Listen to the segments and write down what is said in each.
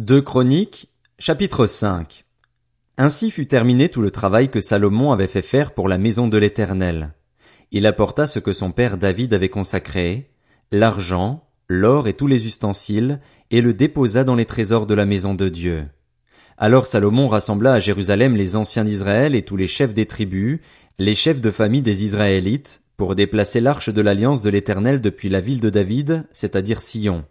Deux Chroniques, chapitre 5 Ainsi fut terminé tout le travail que Salomon avait fait faire pour la maison de l'Éternel. Il apporta ce que son père David avait consacré, l'argent, l'or et tous les ustensiles, et le déposa dans les trésors de la maison de Dieu. Alors Salomon rassembla à Jérusalem les anciens d'Israël et tous les chefs des tribus, les chefs de famille des Israélites, pour déplacer l'arche de l'alliance de l'Éternel depuis la ville de David, c'est-à-dire Sion.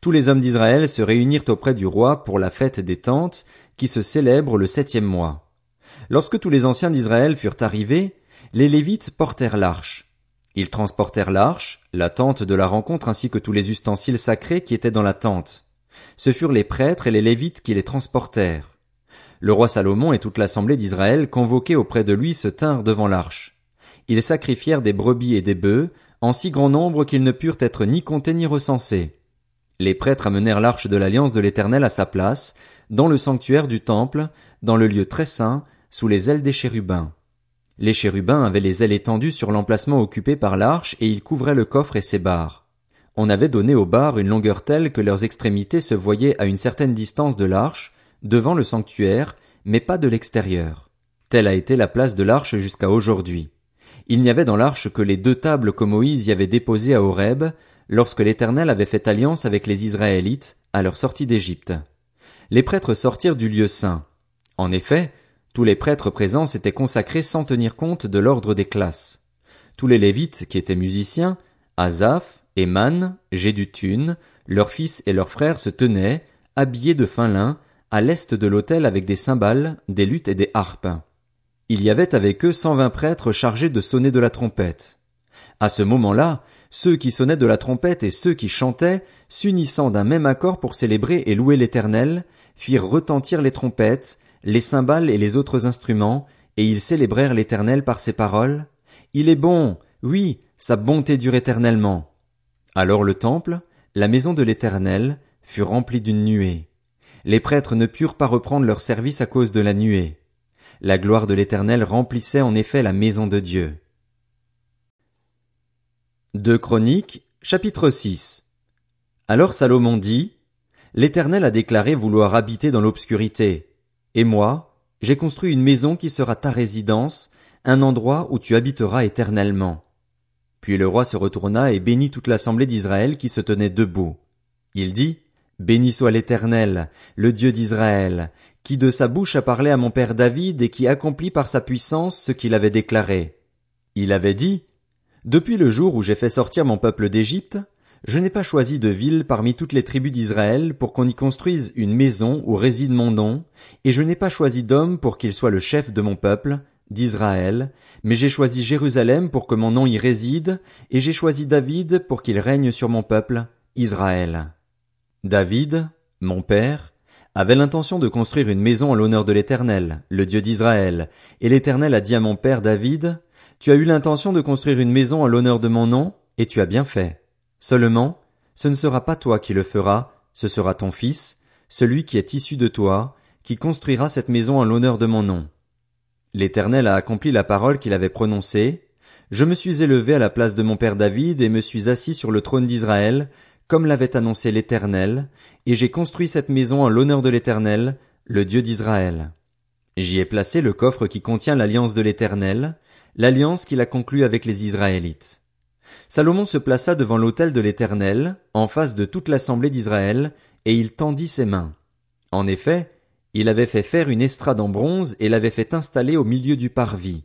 Tous les hommes d'Israël se réunirent auprès du roi pour la fête des tentes, qui se célèbre le septième mois. Lorsque tous les anciens d'Israël furent arrivés, les Lévites portèrent l'arche. Ils transportèrent l'arche, la tente de la rencontre ainsi que tous les ustensiles sacrés qui étaient dans la tente. Ce furent les prêtres et les Lévites qui les transportèrent. Le roi Salomon et toute l'assemblée d'Israël convoqués auprès de lui se tinrent devant l'arche. Ils sacrifièrent des brebis et des bœufs, en si grand nombre qu'ils ne purent être ni comptés ni recensés. Les prêtres amenèrent l'arche de l'alliance de l'Éternel à sa place, dans le sanctuaire du temple, dans le lieu très saint, sous les ailes des chérubins. Les chérubins avaient les ailes étendues sur l'emplacement occupé par l'arche et ils couvraient le coffre et ses barres. On avait donné aux barres une longueur telle que leurs extrémités se voyaient à une certaine distance de l'arche, devant le sanctuaire, mais pas de l'extérieur. Telle a été la place de l'arche jusqu'à aujourd'hui. Il n'y avait dans l'arche que les deux tables que Moïse y avait déposées à Horeb, lorsque l'Éternel avait fait alliance avec les Israélites à leur sortie d'Égypte. Les prêtres sortirent du lieu saint. En effet, tous les prêtres présents s'étaient consacrés sans tenir compte de l'ordre des classes. Tous les Lévites qui étaient musiciens, Asaph, Eman, Jéduthun, leurs fils et leurs frères se tenaient, habillés de fin lin, à l'est de l'autel avec des cymbales, des luttes et des harpes. Il y avait avec eux cent vingt prêtres chargés de sonner de la trompette. À ce moment-là, ceux qui sonnaient de la trompette et ceux qui chantaient, s'unissant d'un même accord pour célébrer et louer l'Éternel, firent retentir les trompettes, les cymbales et les autres instruments, et ils célébrèrent l'Éternel par ces paroles. Il est bon, oui, sa bonté dure éternellement. Alors le temple, la maison de l'Éternel, fut rempli d'une nuée. Les prêtres ne purent pas reprendre leur service à cause de la nuée. La gloire de l'Éternel remplissait en effet la maison de Dieu. Deux Chroniques, chapitre 6 Alors Salomon dit, L'Éternel a déclaré vouloir habiter dans l'obscurité. Et moi, j'ai construit une maison qui sera ta résidence, un endroit où tu habiteras éternellement. Puis le roi se retourna et bénit toute l'assemblée d'Israël qui se tenait debout. Il dit, Béni soit l'Éternel, le Dieu d'Israël, qui de sa bouche a parlé à mon père David et qui accomplit par sa puissance ce qu'il avait déclaré. Il avait dit, depuis le jour où j'ai fait sortir mon peuple d'Égypte, je n'ai pas choisi de ville parmi toutes les tribus d'Israël pour qu'on y construise une maison où réside mon nom, et je n'ai pas choisi d'homme pour qu'il soit le chef de mon peuple, d'Israël, mais j'ai choisi Jérusalem pour que mon nom y réside, et j'ai choisi David pour qu'il règne sur mon peuple, Israël. David, mon père, avait l'intention de construire une maison en l'honneur de l'Éternel, le Dieu d'Israël, et l'Éternel a dit à mon père David, tu as eu l'intention de construire une maison en l'honneur de mon nom, et tu as bien fait. Seulement, ce ne sera pas toi qui le feras, ce sera ton fils, celui qui est issu de toi, qui construira cette maison en l'honneur de mon nom. L'Éternel a accompli la parole qu'il avait prononcée. Je me suis élevé à la place de mon père David et me suis assis sur le trône d'Israël, comme l'avait annoncé l'Éternel, et j'ai construit cette maison en l'honneur de l'Éternel, le Dieu d'Israël. J'y ai placé le coffre qui contient l'alliance de l'Éternel, l'alliance qu'il a conclue avec les Israélites. Salomon se plaça devant l'autel de l'Éternel, en face de toute l'assemblée d'Israël, et il tendit ses mains. En effet, il avait fait faire une estrade en bronze et l'avait fait installer au milieu du parvis.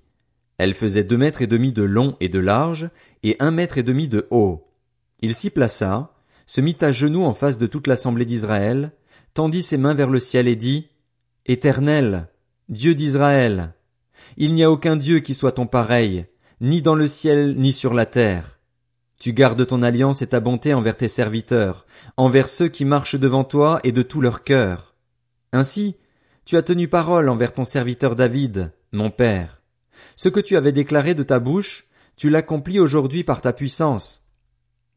Elle faisait deux mètres et demi de long et de large, et un mètre et demi de haut. Il s'y plaça, se mit à genoux en face de toute l'assemblée d'Israël, tendit ses mains vers le ciel et dit, Éternel, Dieu d'Israël, il n'y a aucun Dieu qui soit ton pareil, ni dans le ciel, ni sur la terre. Tu gardes ton alliance et ta bonté envers tes serviteurs, envers ceux qui marchent devant toi et de tout leur cœur. Ainsi, tu as tenu parole envers ton serviteur David, mon père. Ce que tu avais déclaré de ta bouche, tu l'accomplis aujourd'hui par ta puissance.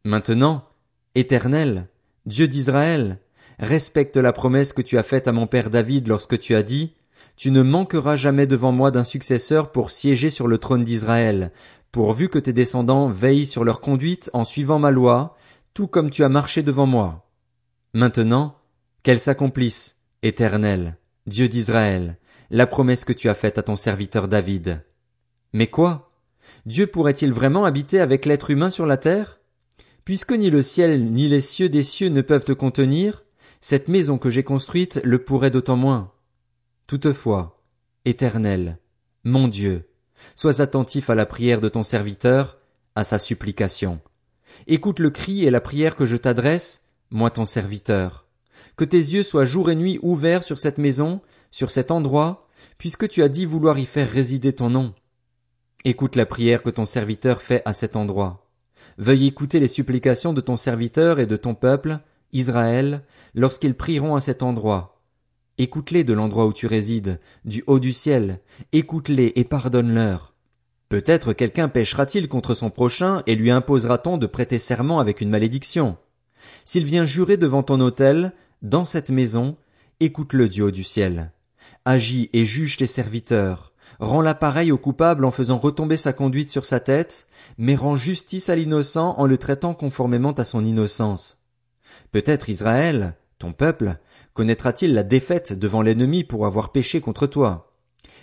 Maintenant, Éternel, Dieu d'Israël, respecte la promesse que tu as faite à mon père David lorsque tu as dit, tu ne manqueras jamais devant moi d'un successeur pour siéger sur le trône d'Israël, pourvu que tes descendants veillent sur leur conduite en suivant ma loi, tout comme tu as marché devant moi. Maintenant, Qu'elle s'accomplisse, Éternel, Dieu d'Israël, la promesse que tu as faite à ton serviteur David. Mais quoi? Dieu pourrait-il vraiment habiter avec l'être humain sur la terre? Puisque ni le ciel ni les cieux des cieux ne peuvent te contenir, cette maison que j'ai construite le pourrait d'autant moins. Toutefois, Éternel, mon Dieu, sois attentif à la prière de ton serviteur, à sa supplication. Écoute le cri et la prière que je t'adresse, moi ton serviteur. Que tes yeux soient jour et nuit ouverts sur cette maison, sur cet endroit, puisque tu as dit vouloir y faire résider ton nom. Écoute la prière que ton serviteur fait à cet endroit. Veuille écouter les supplications de ton serviteur et de ton peuple, Israël, lorsqu'ils prieront à cet endroit. Écoute-les de l'endroit où tu résides, du haut du ciel, écoute-les et pardonne-leur. Peut-être quelqu'un péchera-t-il contre son prochain et lui imposera-t-on de prêter serment avec une malédiction. S'il vient jurer devant ton autel, dans cette maison, écoute-le du haut du ciel. Agis et juge tes serviteurs rend l'appareil au coupable en faisant retomber sa conduite sur sa tête, mais rend justice à l'innocent en le traitant conformément à son innocence. Peut-être Israël, ton peuple, connaîtra-t-il la défaite devant l'ennemi pour avoir péché contre toi?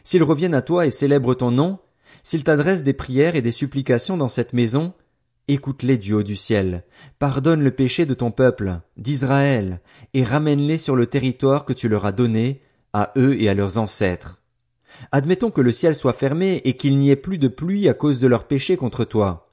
S'ils reviennent à toi et célèbrent ton nom, s'ils t'adressent des prières et des supplications dans cette maison, écoute-les du haut du ciel, pardonne le péché de ton peuple, d'Israël, et ramène-les sur le territoire que tu leur as donné, à eux et à leurs ancêtres. Admettons que le ciel soit fermé et qu'il n'y ait plus de pluie à cause de leur péché contre toi.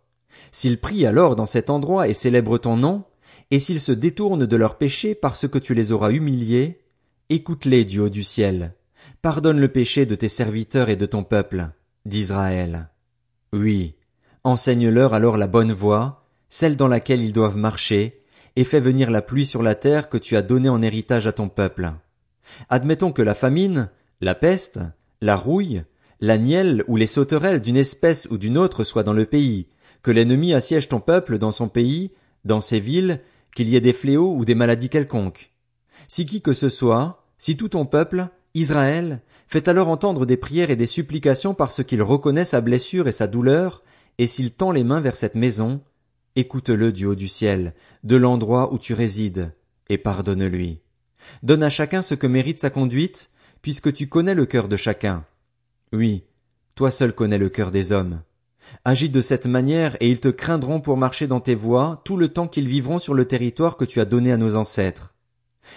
S'ils prient alors dans cet endroit et célèbrent ton nom, et s'ils se détournent de leur péché parce que tu les auras humiliés, écoute-les du haut du ciel. Pardonne le péché de tes serviteurs et de ton peuple, d'Israël. Oui, enseigne-leur alors la bonne voie, celle dans laquelle ils doivent marcher, et fais venir la pluie sur la terre que tu as donnée en héritage à ton peuple. Admettons que la famine, la peste, la rouille, la nielle ou les sauterelles d'une espèce ou d'une autre soient dans le pays, que l'ennemi assiège ton peuple dans son pays, dans ses villes, qu'il y ait des fléaux ou des maladies quelconques. Si qui que ce soit, si tout ton peuple, Israël, fait alors entendre des prières et des supplications parce qu'il reconnaît sa blessure et sa douleur, et s'il tend les mains vers cette maison, écoute-le du haut du ciel, de l'endroit où tu résides, et pardonne-lui. Donne à chacun ce que mérite sa conduite, puisque tu connais le cœur de chacun. Oui, toi seul connais le cœur des hommes. Agis de cette manière et ils te craindront pour marcher dans tes voies tout le temps qu'ils vivront sur le territoire que tu as donné à nos ancêtres.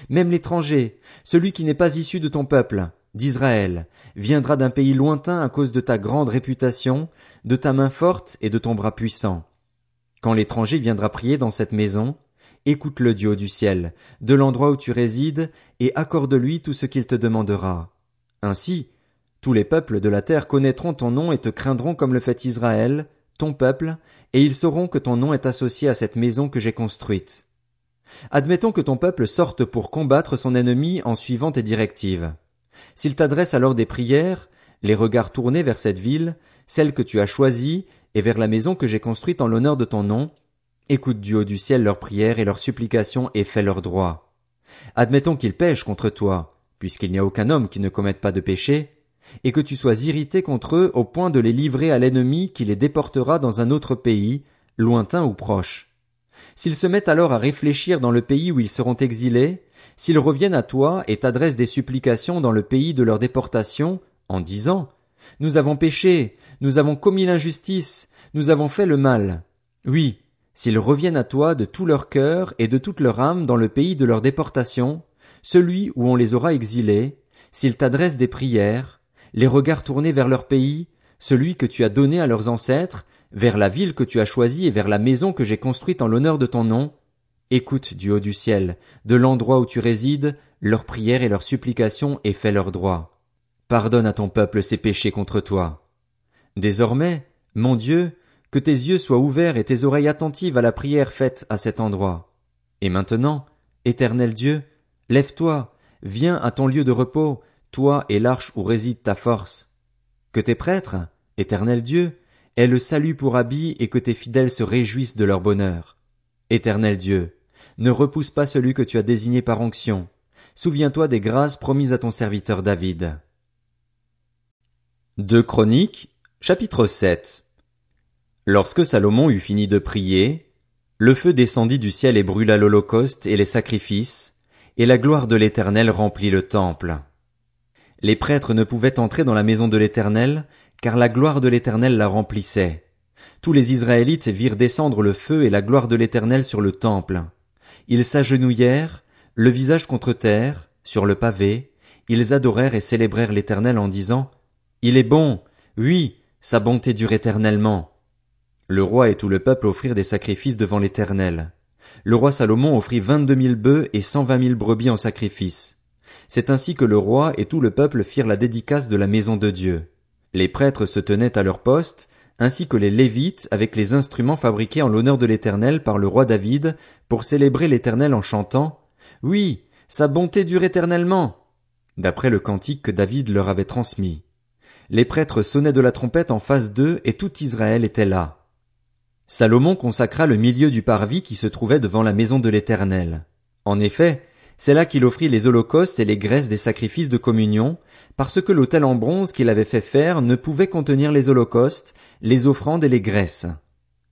Même l'étranger, celui qui n'est pas issu de ton peuple, d'Israël, viendra d'un pays lointain à cause de ta grande réputation, de ta main forte et de ton bras puissant. Quand l'étranger viendra prier dans cette maison, écoute le Dieu du ciel, de l'endroit où tu résides, et accorde-lui tout ce qu'il te demandera. Ainsi, tous les peuples de la terre connaîtront ton nom et te craindront comme le fait Israël, ton peuple, et ils sauront que ton nom est associé à cette maison que j'ai construite. Admettons que ton peuple sorte pour combattre son ennemi en suivant tes directives. S'il t'adresse alors des prières, les regards tournés vers cette ville, celle que tu as choisie, et vers la maison que j'ai construite en l'honneur de ton nom, Écoute du haut du ciel leurs prières et leurs supplications et fais leur droit. Admettons qu'ils pêchent contre toi, puisqu'il n'y a aucun homme qui ne commette pas de péché, et que tu sois irrité contre eux au point de les livrer à l'ennemi qui les déportera dans un autre pays, lointain ou proche. S'ils se mettent alors à réfléchir dans le pays où ils seront exilés, s'ils reviennent à toi et t'adressent des supplications dans le pays de leur déportation, en disant Nous avons péché, nous avons commis l'injustice, nous avons fait le mal. Oui, s'ils reviennent à toi de tout leur cœur et de toute leur âme dans le pays de leur déportation, celui où on les aura exilés, s'ils t'adressent des prières, les regards tournés vers leur pays, celui que tu as donné à leurs ancêtres, vers la ville que tu as choisie et vers la maison que j'ai construite en l'honneur de ton nom, écoute du haut du ciel, de l'endroit où tu résides, leurs prières et leurs supplications et fais leur droit. Pardonne à ton peuple ses péchés contre toi. Désormais, mon Dieu, que tes yeux soient ouverts et tes oreilles attentives à la prière faite à cet endroit. Et maintenant, éternel Dieu, lève-toi, viens à ton lieu de repos, toi et l'arche où réside ta force. Que tes prêtres, éternel Dieu, aient le salut pour habit et que tes fidèles se réjouissent de leur bonheur. Éternel Dieu, ne repousse pas celui que tu as désigné par onction. Souviens-toi des grâces promises à ton serviteur David. Deux Chroniques, chapitre 7 Lorsque Salomon eut fini de prier, le feu descendit du ciel et brûla l'holocauste et les sacrifices, et la gloire de l'Éternel remplit le temple. Les prêtres ne pouvaient entrer dans la maison de l'Éternel, car la gloire de l'Éternel la remplissait. Tous les Israélites virent descendre le feu et la gloire de l'Éternel sur le temple. Ils s'agenouillèrent, le visage contre terre, sur le pavé, ils adorèrent et célébrèrent l'Éternel en disant, Il est bon, oui, sa bonté dure éternellement. Le roi et tout le peuple offrirent des sacrifices devant l'Éternel. Le roi Salomon offrit vingt-deux mille bœufs et cent vingt mille brebis en sacrifice. C'est ainsi que le roi et tout le peuple firent la dédicace de la maison de Dieu. Les prêtres se tenaient à leur poste, ainsi que les Lévites avec les instruments fabriqués en l'honneur de l'Éternel par le roi David, pour célébrer l'Éternel en chantant Oui, sa bonté dure éternellement. D'après le cantique que David leur avait transmis. Les prêtres sonnaient de la trompette en face d'eux et tout Israël était là. Salomon consacra le milieu du parvis qui se trouvait devant la maison de l'Éternel. En effet, c'est là qu'il offrit les holocaustes et les graisses des sacrifices de communion, parce que l'autel en bronze qu'il avait fait faire ne pouvait contenir les holocaustes, les offrandes et les graisses.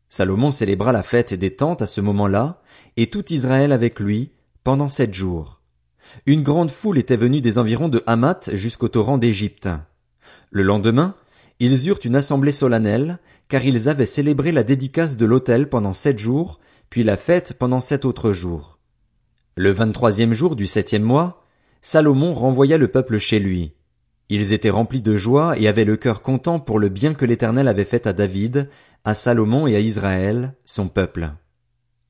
Salomon célébra la fête des tentes à ce moment-là, et tout Israël avec lui, pendant sept jours. Une grande foule était venue des environs de Hamath jusqu'au torrent d'Égypte. Le lendemain, ils eurent une assemblée solennelle, car ils avaient célébré la dédicace de l'autel pendant sept jours, puis la fête pendant sept autres jours. Le vingt-troisième jour du septième mois, Salomon renvoya le peuple chez lui. Ils étaient remplis de joie et avaient le cœur content pour le bien que l'Éternel avait fait à David, à Salomon et à Israël, son peuple.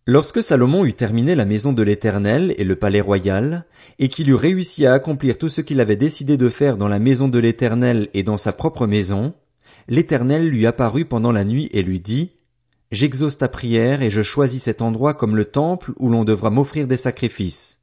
Lorsque Salomon eut terminé la maison de l'Éternel et le palais royal, et qu'il eut réussi à accomplir tout ce qu'il avait décidé de faire dans la maison de l'Éternel et dans sa propre maison, l'Éternel lui apparut pendant la nuit et lui dit, J'exauce ta prière et je choisis cet endroit comme le temple où l'on devra m'offrir des sacrifices.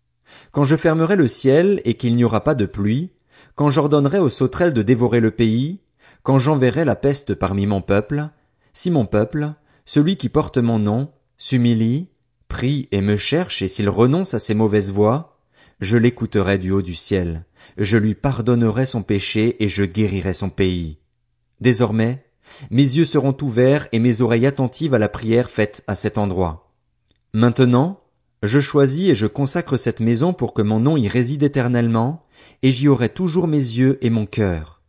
Quand je fermerai le ciel et qu'il n'y aura pas de pluie, quand j'ordonnerai aux sauterelles de dévorer le pays, quand j'enverrai la peste parmi mon peuple, si mon peuple, celui qui porte mon nom, s'humilie, prie et me cherche et s'il renonce à ses mauvaises voies, je l'écouterai du haut du ciel, je lui pardonnerai son péché et je guérirai son pays. Désormais, mes yeux seront ouverts et mes oreilles attentives à la prière faite à cet endroit. Maintenant, je choisis et je consacre cette maison pour que mon nom y réside éternellement, et j'y aurai toujours mes yeux et mon cœur.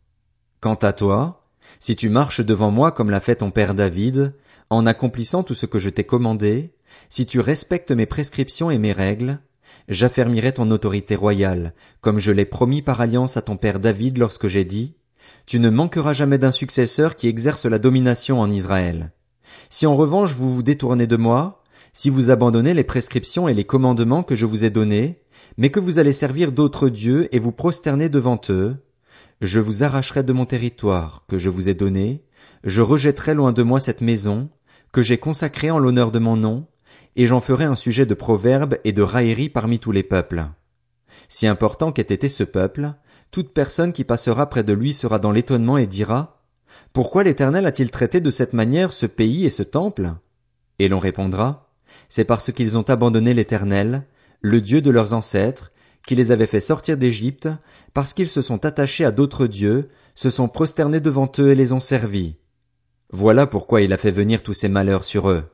Quant à toi, si tu marches devant moi comme l'a fait ton père David, en accomplissant tout ce que je t'ai commandé, si tu respectes mes prescriptions et mes règles, j'affermirai ton autorité royale, comme je l'ai promis par alliance à ton père David lorsque j'ai dit, tu ne manqueras jamais d'un successeur qui exerce la domination en Israël. Si en revanche vous vous détournez de moi, si vous abandonnez les prescriptions et les commandements que je vous ai donnés, mais que vous allez servir d'autres dieux et vous prosterner devant eux, je vous arracherai de mon territoire que je vous ai donné, je rejetterai loin de moi cette maison, que j'ai consacrée en l'honneur de mon nom, et j'en ferai un sujet de proverbe et de raillerie parmi tous les peuples. Si important qu'ait été ce peuple, toute personne qui passera près de lui sera dans l'étonnement et dira, Pourquoi l'Éternel a-t-il traité de cette manière ce pays et ce temple? Et l'on répondra, C'est parce qu'ils ont abandonné l'Éternel, le Dieu de leurs ancêtres, qui les avait fait sortir d'Égypte, parce qu'ils se sont attachés à d'autres dieux, se sont prosternés devant eux et les ont servis. Voilà pourquoi il a fait venir tous ces malheurs sur eux.